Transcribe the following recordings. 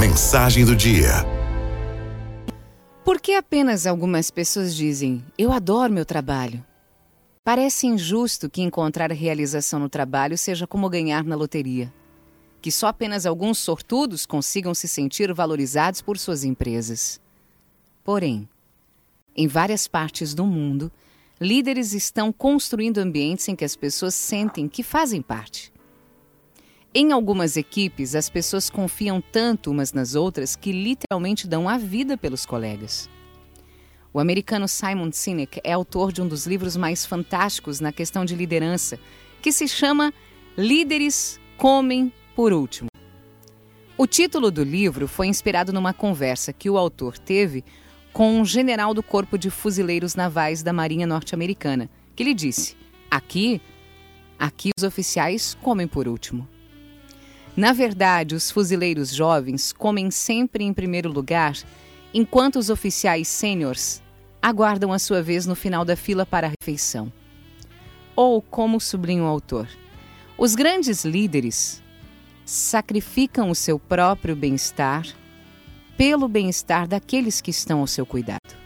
mensagem do dia. Por que apenas algumas pessoas dizem: Eu adoro meu trabalho? Parece injusto que encontrar realização no trabalho seja como ganhar na loteria. Que só apenas alguns sortudos consigam se sentir valorizados por suas empresas. Porém, em várias partes do mundo, líderes estão construindo ambientes em que as pessoas sentem que fazem parte. Em algumas equipes, as pessoas confiam tanto umas nas outras que literalmente dão a vida pelos colegas. O americano Simon Sinek é autor de um dos livros mais fantásticos na questão de liderança, que se chama Líderes Comem por Último. O título do livro foi inspirado numa conversa que o autor teve com um general do Corpo de Fuzileiros Navais da Marinha Norte-Americana, que lhe disse: Aqui, aqui os oficiais comem por último. Na verdade, os fuzileiros jovens comem sempre em primeiro lugar, enquanto os oficiais sêniores aguardam a sua vez no final da fila para a refeição. Ou, como sublinha o autor, os grandes líderes sacrificam o seu próprio bem-estar pelo bem-estar daqueles que estão ao seu cuidado.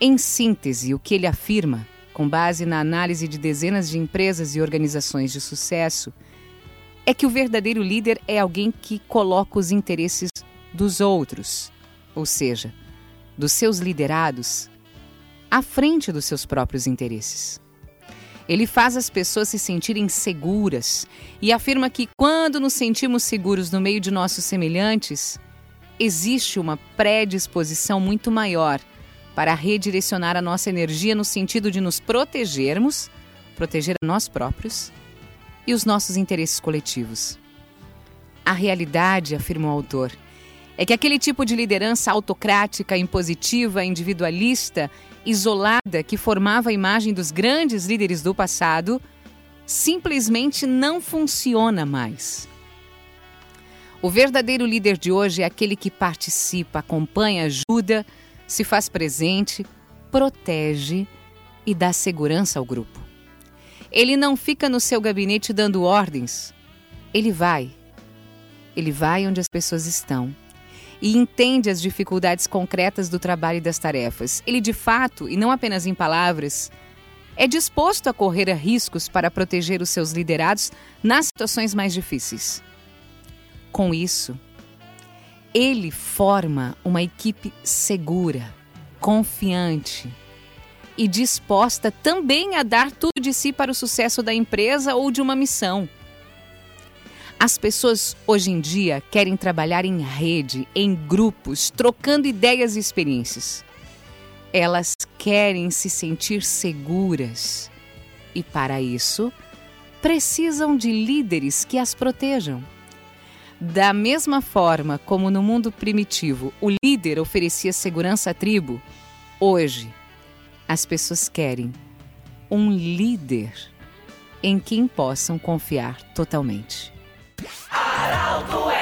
Em síntese, o que ele afirma, com base na análise de dezenas de empresas e organizações de sucesso, é que o verdadeiro líder é alguém que coloca os interesses dos outros, ou seja, dos seus liderados, à frente dos seus próprios interesses. Ele faz as pessoas se sentirem seguras e afirma que quando nos sentimos seguros no meio de nossos semelhantes, existe uma predisposição muito maior para redirecionar a nossa energia no sentido de nos protegermos, proteger a nós próprios e os nossos interesses coletivos. A realidade, afirma o autor, é que aquele tipo de liderança autocrática, impositiva, individualista, isolada que formava a imagem dos grandes líderes do passado, simplesmente não funciona mais. O verdadeiro líder de hoje é aquele que participa, acompanha, ajuda, se faz presente, protege e dá segurança ao grupo. Ele não fica no seu gabinete dando ordens. Ele vai. Ele vai onde as pessoas estão e entende as dificuldades concretas do trabalho e das tarefas. Ele, de fato, e não apenas em palavras, é disposto a correr a riscos para proteger os seus liderados nas situações mais difíceis. Com isso, ele forma uma equipe segura, confiante e disposta também a dar tudo de si para o sucesso da empresa ou de uma missão. As pessoas hoje em dia querem trabalhar em rede, em grupos, trocando ideias e experiências. Elas querem se sentir seguras e, para isso, precisam de líderes que as protejam. Da mesma forma como no mundo primitivo o líder oferecia segurança à tribo, hoje as pessoas querem um líder em quem possam confiar totalmente. Arauto